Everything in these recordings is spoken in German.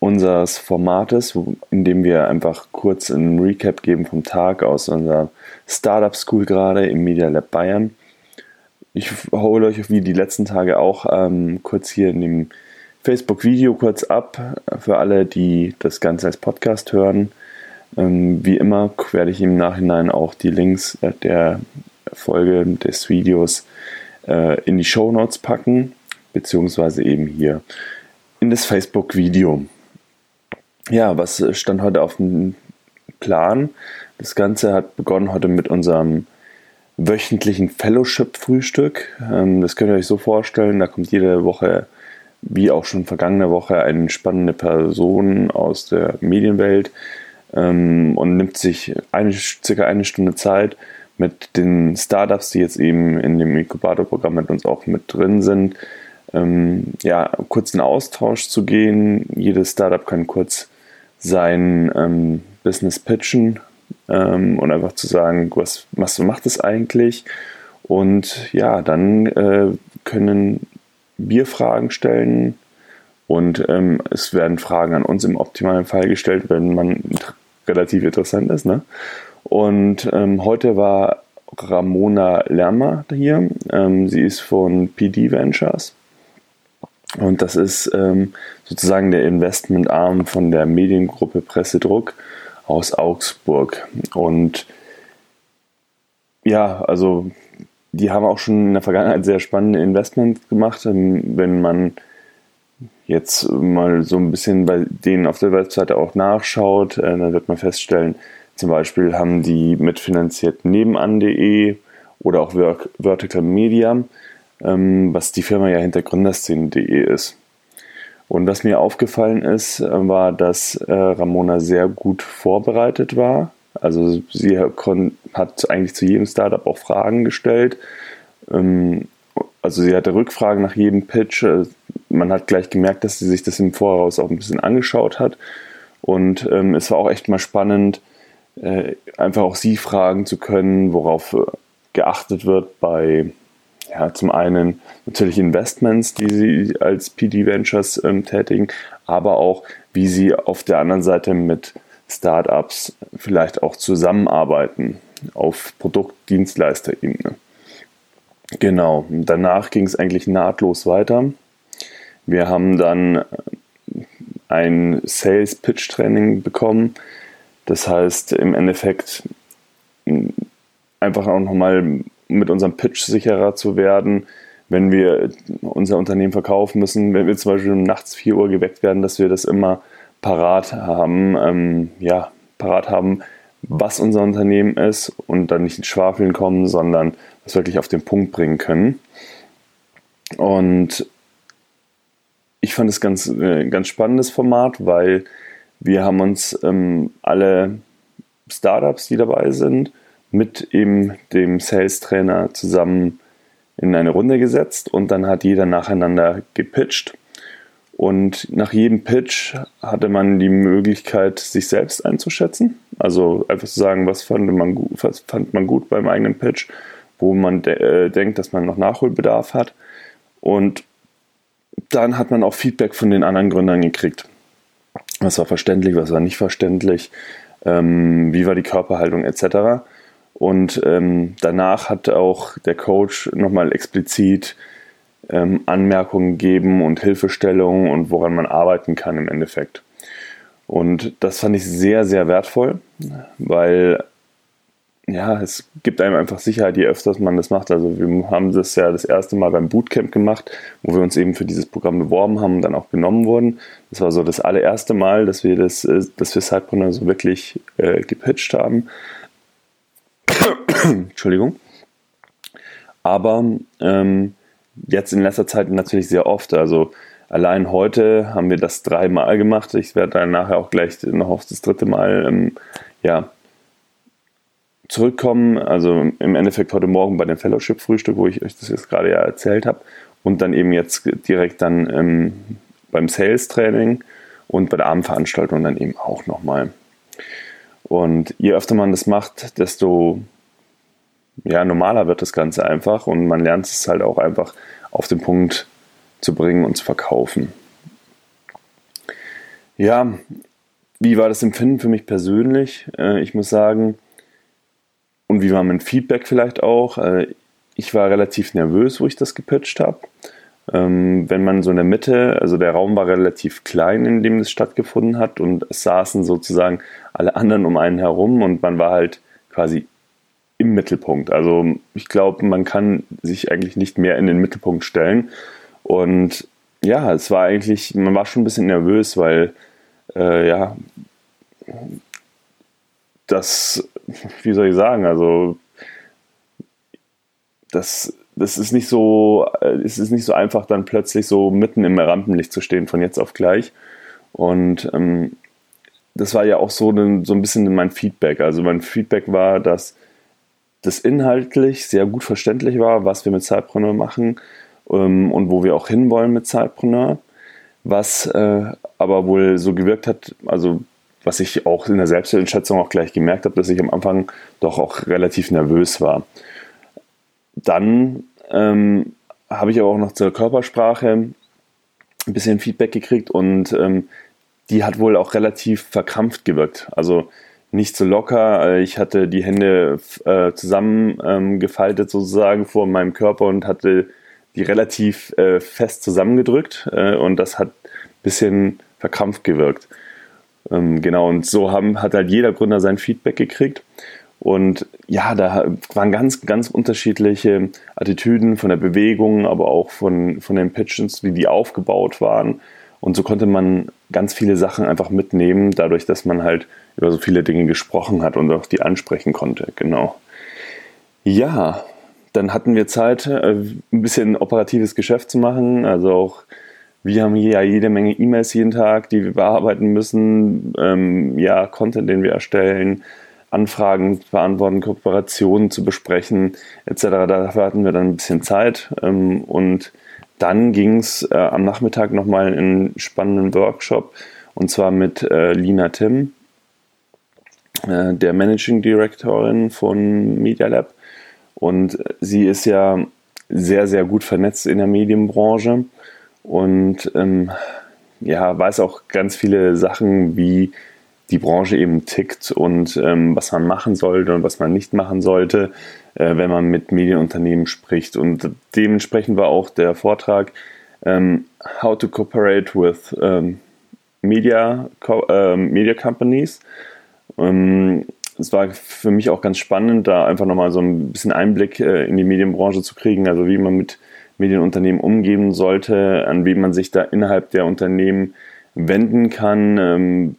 unseres Formates, in dem wir einfach kurz einen Recap geben vom Tag aus unserer Startup School gerade im Media Lab Bayern. Ich hole euch wie die letzten Tage auch ähm, kurz hier in dem Facebook-Video kurz ab für alle, die das Ganze als Podcast hören. Ähm, wie immer werde ich im Nachhinein auch die Links der Folge des Videos äh, in die Show Notes packen, beziehungsweise eben hier in das Facebook-Video ja, was stand heute auf dem Plan? Das Ganze hat begonnen heute mit unserem wöchentlichen Fellowship-Frühstück. Ähm, das könnt ihr euch so vorstellen, da kommt jede Woche, wie auch schon vergangene Woche, eine spannende Person aus der Medienwelt ähm, und nimmt sich eine, circa eine Stunde Zeit mit den Startups, die jetzt eben in dem Inkubator-Programm mit uns auch mit drin sind, ähm, ja, kurz in Austausch zu gehen. Jedes Startup kann kurz sein ähm, Business pitchen ähm, und einfach zu sagen, was, was macht es eigentlich? Und ja, dann äh, können wir Fragen stellen und ähm, es werden Fragen an uns im optimalen Fall gestellt, wenn man relativ interessant ist. Ne? Und ähm, heute war Ramona Lermer hier. Ähm, sie ist von PD Ventures und das ist ähm, sozusagen der Investmentarm von der Mediengruppe Pressedruck aus Augsburg. Und ja, also die haben auch schon in der Vergangenheit sehr spannende Investments gemacht. Ähm, wenn man jetzt mal so ein bisschen bei denen auf der Webseite auch nachschaut, äh, dann wird man feststellen, zum Beispiel haben die mitfinanziert nebenan.de oder auch Vertical Media was die Firma ja hinter Gründerszene.de ist. Und was mir aufgefallen ist, äh, war, dass äh, Ramona sehr gut vorbereitet war. Also sie hat eigentlich zu jedem Startup auch Fragen gestellt. Ähm, also sie hatte Rückfragen nach jedem Pitch. Äh, man hat gleich gemerkt, dass sie sich das im Voraus auch ein bisschen angeschaut hat. Und ähm, es war auch echt mal spannend, einfach auch sie fragen zu können, worauf geachtet wird bei ja, zum einen natürlich Investments, die sie als PD Ventures ähm, tätigen, aber auch, wie sie auf der anderen Seite mit Startups vielleicht auch zusammenarbeiten auf Produkt-Dienstleister-Ebene. Genau, danach ging es eigentlich nahtlos weiter. Wir haben dann äh, ein Sales Pitch Training bekommen. Das heißt, im Endeffekt einfach auch nochmal mit unserem Pitch sicherer zu werden, wenn wir unser Unternehmen verkaufen müssen, wenn wir zum Beispiel nachts 4 Uhr geweckt werden, dass wir das immer parat haben, ähm, ja, parat haben, was unser Unternehmen ist und dann nicht in Schwafeln kommen, sondern das wirklich auf den Punkt bringen können. Und ich fand es ganz, äh, ganz spannendes Format, weil wir haben uns ähm, alle Startups, die dabei sind, mit eben dem Sales-Trainer zusammen in eine Runde gesetzt und dann hat jeder nacheinander gepitcht. Und nach jedem Pitch hatte man die Möglichkeit, sich selbst einzuschätzen. Also einfach zu sagen, was fand man gut, was fand man gut beim eigenen Pitch, wo man de äh, denkt, dass man noch Nachholbedarf hat. Und dann hat man auch Feedback von den anderen Gründern gekriegt. Was war verständlich, was war nicht verständlich, ähm, wie war die Körperhaltung etc. Und ähm, danach hat auch der Coach nochmal explizit ähm, Anmerkungen gegeben und Hilfestellungen und woran man arbeiten kann im Endeffekt. Und das fand ich sehr, sehr wertvoll, weil ja, es gibt einem einfach Sicherheit, je öfters man das macht. Also wir haben das ja das erste Mal beim Bootcamp gemacht, wo wir uns eben für dieses Programm beworben haben und dann auch genommen wurden. Das war so das allererste Mal, dass wir das, äh, dass wir Sidepreneur so wirklich äh, gepitcht haben. Entschuldigung. Aber ähm, jetzt in letzter Zeit natürlich sehr oft. Also allein heute haben wir das dreimal gemacht. Ich werde dann nachher auch gleich noch auf das dritte Mal ähm, ja, zurückkommen, also im Endeffekt heute Morgen bei dem Fellowship-Frühstück, wo ich euch das jetzt gerade ja erzählt habe, und dann eben jetzt direkt dann ähm, beim Sales-Training und bei der Abendveranstaltung dann eben auch nochmal. Und je öfter man das macht, desto ja, normaler wird das Ganze einfach und man lernt es halt auch einfach auf den Punkt zu bringen und zu verkaufen. Ja, wie war das Empfinden für mich persönlich? Äh, ich muss sagen, und wie war mein Feedback vielleicht auch? Äh, ich war relativ nervös, wo ich das gepitcht habe. Ähm, wenn man so in der Mitte, also der Raum war relativ klein, in dem es stattgefunden hat und es saßen sozusagen alle anderen um einen herum und man war halt quasi im Mittelpunkt. Also ich glaube, man kann sich eigentlich nicht mehr in den Mittelpunkt stellen. Und ja, es war eigentlich, man war schon ein bisschen nervös, weil äh, ja, das, wie soll ich sagen, also das, das ist nicht so, äh, es ist nicht so einfach, dann plötzlich so mitten im Rampenlicht zu stehen von jetzt auf gleich. Und ähm, das war ja auch so, so ein bisschen mein Feedback. Also mein Feedback war, dass das inhaltlich sehr gut verständlich war, was wir mit Zeitpreneur machen ähm, und wo wir auch hinwollen mit Zeitpreneur. Was äh, aber wohl so gewirkt hat, also was ich auch in der Selbsteinschätzung auch gleich gemerkt habe, dass ich am Anfang doch auch relativ nervös war. Dann ähm, habe ich aber auch noch zur Körpersprache ein bisschen Feedback gekriegt und ähm, die hat wohl auch relativ verkrampft gewirkt. Also nicht so locker. Äh, ich hatte die Hände äh, zusammengefaltet ähm, sozusagen vor meinem Körper und hatte die relativ äh, fest zusammengedrückt äh, und das hat ein bisschen verkrampft gewirkt. Ähm, genau, und so haben, hat halt jeder Gründer sein Feedback gekriegt. Und ja, da waren ganz, ganz unterschiedliche Attitüden von der Bewegung, aber auch von, von den Pitches, wie die aufgebaut waren. Und so konnte man ganz viele Sachen einfach mitnehmen, dadurch, dass man halt über so viele Dinge gesprochen hat und auch die ansprechen konnte. Genau. Ja, dann hatten wir Zeit, äh, ein bisschen operatives Geschäft zu machen. Also auch wir haben hier ja jede Menge E-Mails jeden Tag, die wir bearbeiten müssen. Ähm, ja, Content, den wir erstellen, Anfragen beantworten, Kooperationen zu besprechen, etc. Dafür hatten wir dann ein bisschen Zeit. Ähm, und dann ging es äh, am Nachmittag nochmal in einen spannenden Workshop und zwar mit äh, Lina Tim, äh, der Managing Directorin von Media Lab. Und sie ist ja sehr, sehr gut vernetzt in der Medienbranche und ähm, ja, weiß auch ganz viele Sachen, wie die Branche eben tickt und ähm, was man machen sollte und was man nicht machen sollte, wenn man mit Medienunternehmen spricht. Und dementsprechend war auch der Vortrag ähm, How to Cooperate with ähm, Media, äh, Media Companies. Ähm, es war für mich auch ganz spannend, da einfach nochmal so ein bisschen Einblick äh, in die Medienbranche zu kriegen, also wie man mit Medienunternehmen umgehen sollte, an wen man sich da innerhalb der Unternehmen wenden kann. Ähm,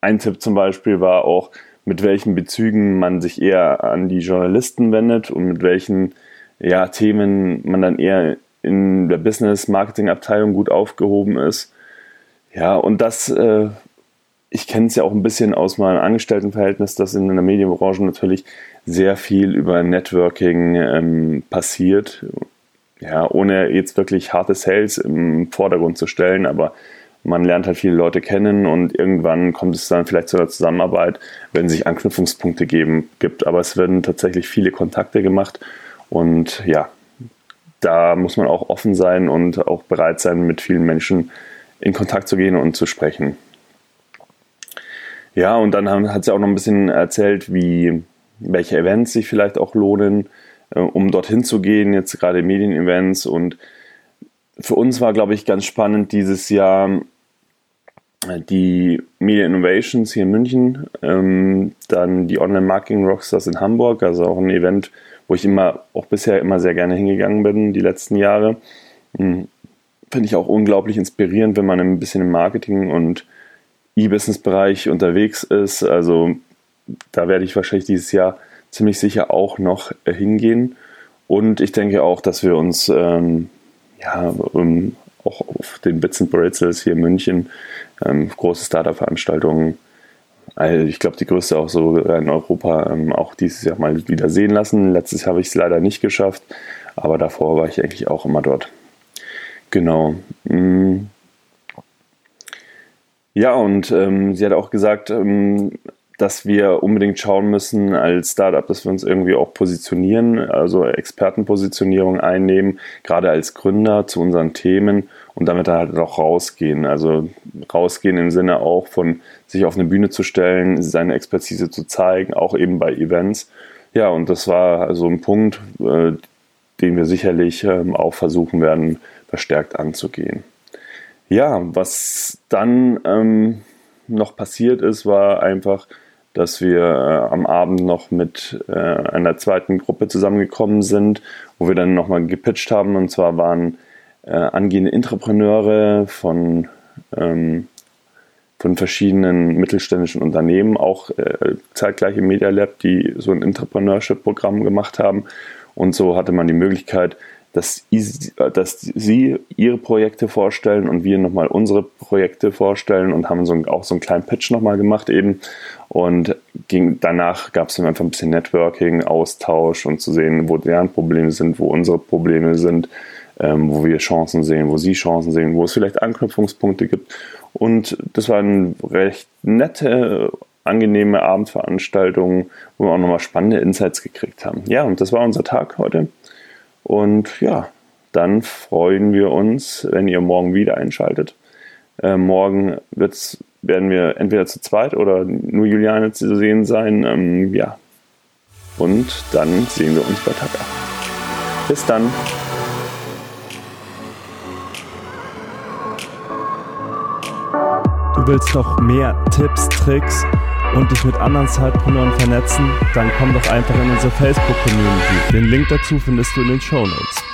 ein Tipp zum Beispiel war auch, mit welchen Bezügen man sich eher an die Journalisten wendet und mit welchen ja, Themen man dann eher in der Business-Marketing-Abteilung gut aufgehoben ist. Ja, und das äh, ich kenne es ja auch ein bisschen aus meinem Angestelltenverhältnis, dass in der Medienbranche natürlich sehr viel über Networking ähm, passiert. Ja, ohne jetzt wirklich harte Sales im Vordergrund zu stellen, aber man lernt halt viele Leute kennen und irgendwann kommt es dann vielleicht zu einer Zusammenarbeit, wenn sich Anknüpfungspunkte geben, gibt. Aber es werden tatsächlich viele Kontakte gemacht und ja, da muss man auch offen sein und auch bereit sein, mit vielen Menschen in Kontakt zu gehen und zu sprechen. Ja, und dann hat sie auch noch ein bisschen erzählt, wie welche Events sich vielleicht auch lohnen, äh, um dorthin zu gehen, jetzt gerade Medienevents. Und für uns war, glaube ich, ganz spannend dieses Jahr äh, die Media Innovations hier in München, ähm, dann die Online Marketing Rockstars in Hamburg, also auch ein Event, wo ich immer, auch bisher immer sehr gerne hingegangen bin, die letzten Jahre. Hm, finde ich auch unglaublich inspirierend, wenn man ein bisschen im Marketing und E-Business-Bereich unterwegs ist. Also da werde ich wahrscheinlich dieses Jahr ziemlich sicher auch noch äh, hingehen. Und ich denke auch, dass wir uns ähm, ja, um, auch auf den Bits and Bretzels hier in München, ähm, große Startup-Veranstaltungen, also ich glaube, die größte auch so in Europa ähm, auch dieses Jahr mal wieder sehen lassen. Letztes Jahr habe ich es leider nicht geschafft, aber davor war ich eigentlich auch immer dort. Genau. Mm. Ja, und ähm, sie hat auch gesagt, ähm, dass wir unbedingt schauen müssen als Startup, dass wir uns irgendwie auch positionieren, also Expertenpositionierung einnehmen, gerade als Gründer zu unseren Themen und damit halt auch rausgehen. Also rausgehen im Sinne auch von sich auf eine Bühne zu stellen, seine Expertise zu zeigen, auch eben bei Events. Ja, und das war also ein Punkt, äh, den wir sicherlich ähm, auch versuchen werden, verstärkt anzugehen. Ja, was dann ähm, noch passiert ist, war einfach, dass wir äh, am Abend noch mit äh, einer zweiten Gruppe zusammengekommen sind, wo wir dann nochmal gepitcht haben. Und zwar waren äh, angehende Entrepreneure von, ähm, von verschiedenen mittelständischen Unternehmen, auch äh, zeitgleich im Media Lab, die so ein Entrepreneurship-Programm gemacht haben. Und so hatte man die Möglichkeit, dass, dass sie ihre Projekte vorstellen und wir nochmal unsere Projekte vorstellen und haben so auch so einen kleinen Pitch nochmal gemacht eben. Und ging, danach gab es dann einfach ein bisschen Networking, Austausch und zu sehen, wo deren Probleme sind, wo unsere Probleme sind, ähm, wo wir Chancen sehen, wo sie Chancen sehen, wo es vielleicht Anknüpfungspunkte gibt. Und das war eine recht nette, angenehme Abendveranstaltung, wo wir auch nochmal spannende Insights gekriegt haben. Ja, und das war unser Tag heute. Und ja, dann freuen wir uns, wenn ihr morgen wieder einschaltet. Äh, morgen wird's, werden wir entweder zu zweit oder nur Juliane zu sehen sein. Ähm, ja. Und dann sehen wir uns bei Tag 8. Bis dann. Du willst noch mehr Tipps, Tricks und dich mit anderen Zeitpreneuren vernetzen, dann komm doch einfach in unsere Facebook-Community. Den Link dazu findest du in den Show Notes.